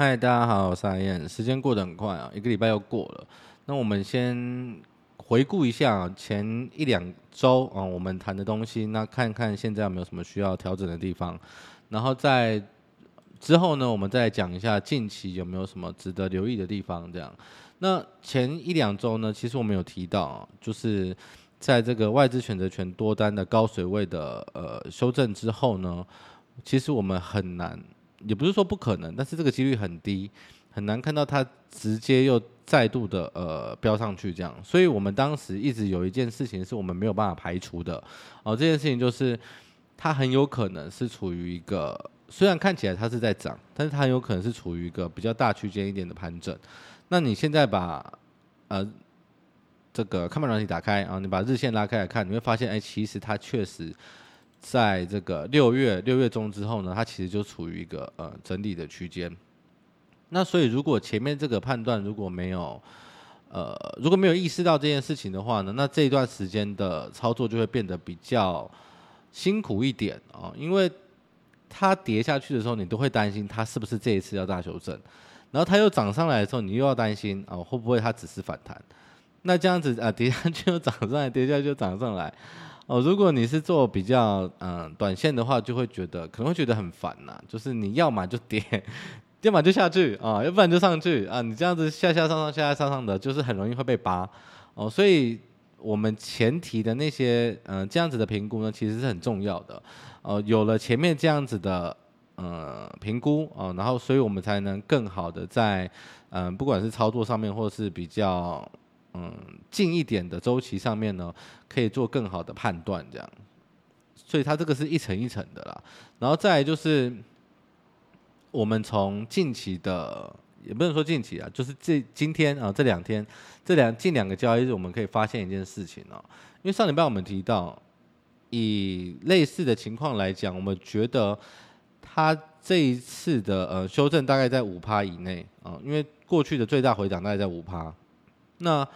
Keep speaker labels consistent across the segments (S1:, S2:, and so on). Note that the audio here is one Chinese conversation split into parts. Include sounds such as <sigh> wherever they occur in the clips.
S1: 嗨，大家好，我是阿燕。时间过得很快啊，一个礼拜又过了。那我们先回顾一下前一两周啊，我们谈的东西，那看看现在有没有什么需要调整的地方。然后在之后呢，我们再讲一下近期有没有什么值得留意的地方。这样，那前一两周呢，其实我们有提到，就是在这个外资选择权多单的高水位的呃修正之后呢，其实我们很难。也不是说不可能，但是这个几率很低，很难看到它直接又再度的呃飙上去这样。所以我们当时一直有一件事情是我们没有办法排除的哦，这件事情就是它很有可能是处于一个虽然看起来它是在涨，但是它很有可能是处于一个比较大区间一点的盘整。那你现在把呃这个看盘软体打开啊，你把日线拉开来看，你会发现哎，其实它确实。在这个六月六月中之后呢，它其实就处于一个呃整理的区间。那所以如果前面这个判断如果没有呃如果没有意识到这件事情的话呢，那这一段时间的操作就会变得比较辛苦一点啊，因为它跌下去的时候，你都会担心它是不是这一次要大修正，然后它又涨上来的时候，你又要担心啊会不会它只是反弹？那这样子啊跌下去又涨上来，跌下去又涨上来。哦，如果你是做比较嗯短线的话，就会觉得可能会觉得很烦呐、就是你要么就跌，<laughs> 要么就下去啊，要不然就上去啊。你这样子下下上上下下上上的，就是很容易会被扒哦。所以我们前提的那些嗯这样子的评估呢，其实是很重要的哦。有了前面这样子的呃评估哦，然后所以我们才能更好的在嗯不管是操作上面，或是比较。嗯，近一点的周期上面呢，可以做更好的判断，这样，所以它这个是一层一层的啦。然后再来就是，我们从近期的，也不能说近期啊，就是这今天啊这两天这两近两个交易日，我们可以发现一件事情哦。因为上礼拜我们提到，以类似的情况来讲，我们觉得它这一次的呃修正大概在五趴以内啊，因为过去的最大回档大概在五趴。那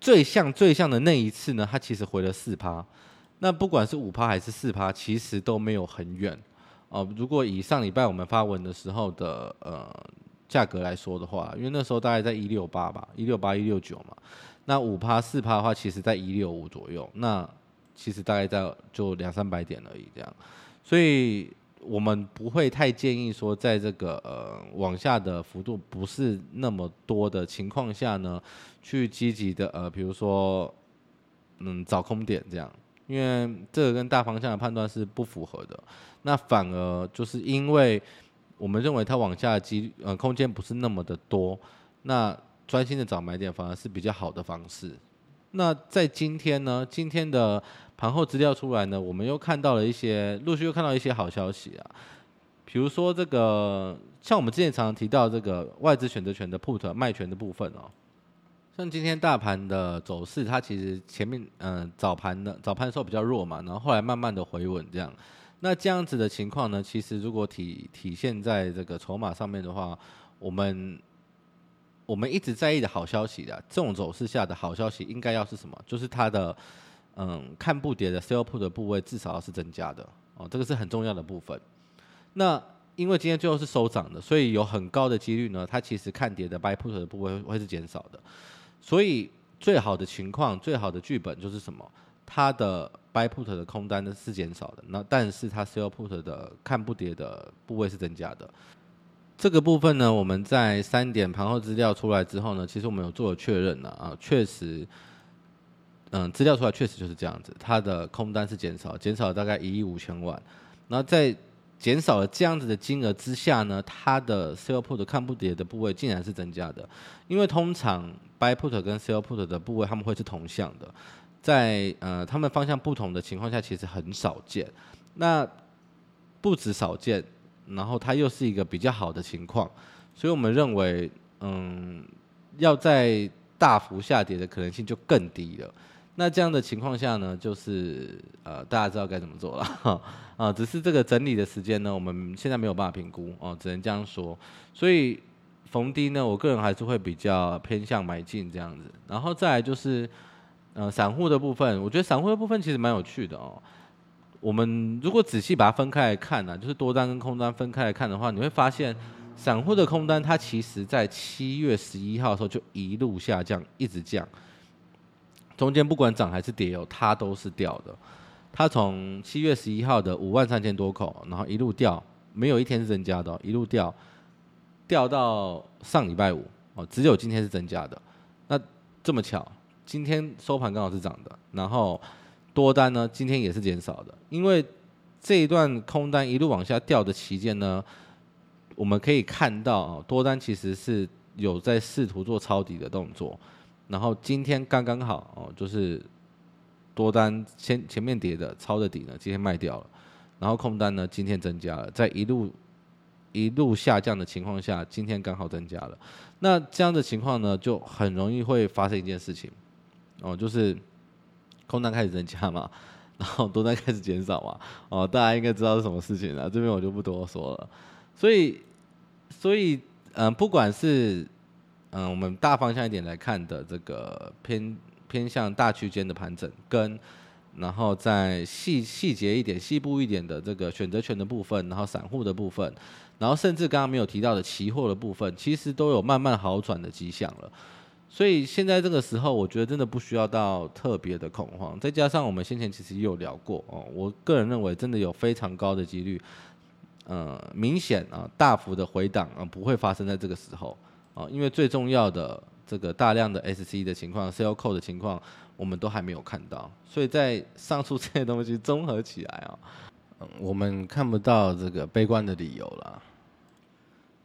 S1: 最像最像的那一次呢，它其实回了四趴。那不管是五趴还是四趴，其实都没有很远哦。如果以上礼拜我们发文的时候的呃价格来说的话，因为那时候大概在一六八吧，一六八一六九嘛。那五趴四趴的话，其实在一六五左右。那其实大概在就两三百点而已这样。所以。我们不会太建议说，在这个呃往下的幅度不是那么多的情况下呢，去积极的呃，比如说嗯找空点这样，因为这个跟大方向的判断是不符合的。那反而就是因为我们认为它往下的机呃空间不是那么的多，那专心的找买点反而是比较好的方式。那在今天呢，今天的。盘后资料出来呢，我们又看到了一些，陆续又看到一些好消息啊，比如说这个，像我们之前常常提到这个外资选择权的 put 卖权的部分哦，像今天大盘的走势，它其实前面嗯、早盘的早盘的时候比较弱嘛，然后后来慢慢的回稳这样，那这样子的情况呢，其实如果体体现在这个筹码上面的话，我们我们一直在意的好消息的这种走势下的好消息应该要是什么？就是它的。嗯，看不跌的 sell put 的部位至少要是增加的哦，这个是很重要的部分。那因为今天最后是收涨的，所以有很高的几率呢，它其实看跌的 buy put 的部位会是减少的。所以最好的情况，最好的剧本就是什么？它的 buy put 的空单呢是减少的，那但是它 sell put 的看不跌的部位是增加的。这个部分呢，我们在三点盘后资料出来之后呢，其实我们有做了确认了啊，确实。嗯，资料出来确实就是这样子，它的空单是减少，减少了大概一亿五千万。然后在减少了这样子的金额之下呢，它的 sell put 看不跌的部位竟然是增加的。因为通常 buy put 跟 sell put 的部位他们会是同向的，在呃他们方向不同的情况下，其实很少见。那不止少见，然后它又是一个比较好的情况，所以我们认为，嗯，要在大幅下跌的可能性就更低了。那这样的情况下呢，就是呃，大家知道该怎么做了哈 <laughs> 啊，只是这个整理的时间呢，我们现在没有办法评估哦，只能这样说。所以逢低呢，我个人还是会比较偏向买进这样子。然后再来就是呃，散户的部分，我觉得散户的部分其实蛮有趣的哦。我们如果仔细把它分开来看呢，就是多单跟空单分开来看的话，你会发现散户的空单，它其实在七月十一号的时候就一路下降，一直降，中间不管涨还是跌哦，它都是掉的。它从七月十一号的五万三千多口，然后一路掉，没有一天是增加的，一路掉，掉到上礼拜五哦，只有今天是增加的。那这么巧，今天收盘刚好是涨的，然后多单呢，今天也是减少的，因为这一段空单一路往下掉的期间呢，我们可以看到啊，多单其实是有在试图做抄底的动作，然后今天刚刚好哦，就是。多单前前面跌的抄的底呢，今天卖掉了，然后空单呢今天增加了，在一路一路下降的情况下，今天刚好增加了。那这样的情况呢，就很容易会发生一件事情，哦，就是空单开始增加嘛，<laughs> 然后多单开始减少嘛，哦，大家应该知道是什么事情了，这边我就不多说了。所以，所以，嗯、不管是嗯、我们大方向一点来看的这个偏。偏向大区间的盘整，跟然后再细细节一点、细部一点的这个选择权的部分，然后散户的部分，然后甚至刚刚没有提到的期货的部分，其实都有慢慢好转的迹象了。所以现在这个时候，我觉得真的不需要到特别的恐慌。再加上我们先前其实也有聊过哦，我个人认为真的有非常高的几率，呃，明显啊大幅的回档啊不会发生在这个时候啊，因为最重要的。这个大量的 SC 的情况，Sell Call 的情况，我们都还没有看到，所以在上述这些东西综合起来啊，我们看不到这个悲观的理由了。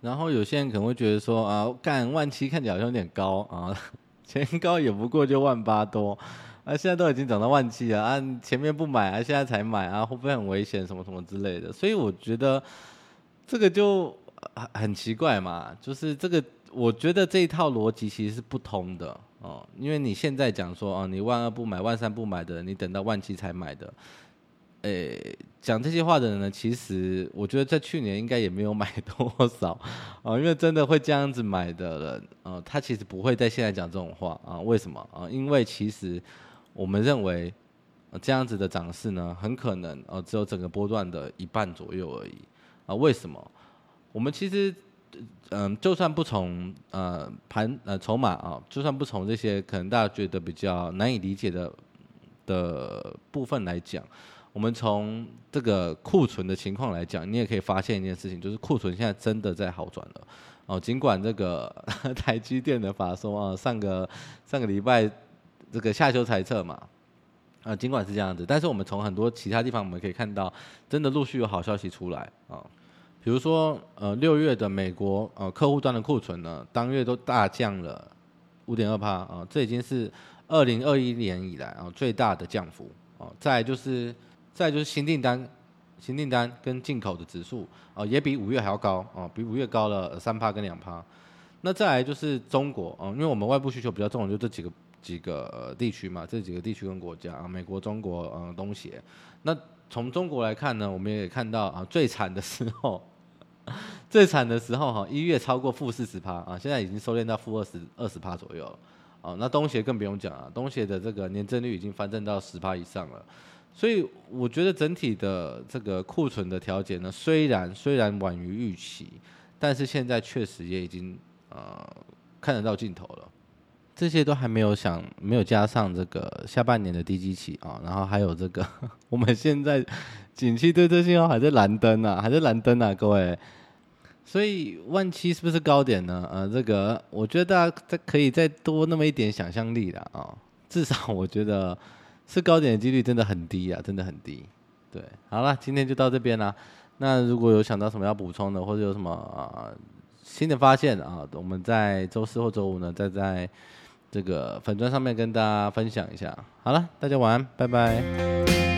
S1: 然后有些人可能会觉得说啊，干万七看起来好像有点高啊，<laughs> 前高也不过就万八多，啊，现在都已经涨到万七了啊，前面不买啊，现在才买啊，会不会很危险什么什么之类的？所以我觉得这个就很奇怪嘛，就是这个。我觉得这一套逻辑其实是不通的哦，因为你现在讲说哦，你万二不买，万三不买的，你等到万七才买的，诶，讲这些话的人呢，其实我觉得在去年应该也没有买多少啊，因为真的会这样子买的人，呃，他其实不会在现在讲这种话啊。为什么啊？因为其实我们认为这样子的涨势呢，很可能呃只有整个波段的一半左右而已啊。为什么？我们其实。嗯，就算不从呃盘呃筹码啊，就算不从这些可能大家觉得比较难以理解的的部分来讲，我们从这个库存的情况来讲，你也可以发现一件事情，就是库存现在真的在好转了哦。尽管这个 <laughs> 台积电的法说啊，上个上个礼拜这个下修财测嘛，啊，尽管是这样子，但是我们从很多其他地方我们可以看到，真的陆续有好消息出来啊。比如说，呃，六月的美国呃客户端的库存呢，当月都大降了五点二趴啊，这已经是二零二一年以来啊最大的降幅啊。再就是，再就是新订单、新订单跟进口的指数啊，也比五月还要高啊，比五月高了三趴跟两趴。那再来就是中国啊，因为我们外部需求比较重就这几个几个地区嘛，这几个地区跟国家啊，美国、中国、嗯东协。那从中国来看呢，我们也看到啊，最惨的时候。<laughs> 最惨的时候哈，一月超过负四十趴啊，现在已经收敛到负二十二十趴左右了。哦，那东协更不用讲了，东协的这个年增率已经翻正到十趴以上了。所以我觉得整体的这个库存的调节呢，虽然虽然晚于预期，但是现在确实也已经呃看得到尽头了。这些都还没有想，没有加上这个下半年的低基期啊，然后还有这个 <laughs> 我们现在景气对策信号还在蓝灯啊，还在蓝灯啊，各位。所以万七是不是高点呢？呃，这个我觉得大家再可以再多那么一点想象力的啊，至少我觉得是高点的几率真的很低啊，真的很低。对，好了，今天就到这边啦。那如果有想到什么要补充的，或者有什么新的发现啊，我们在周四或周五呢，再在。这个粉砖上面跟大家分享一下，好了，大家晚安，拜拜。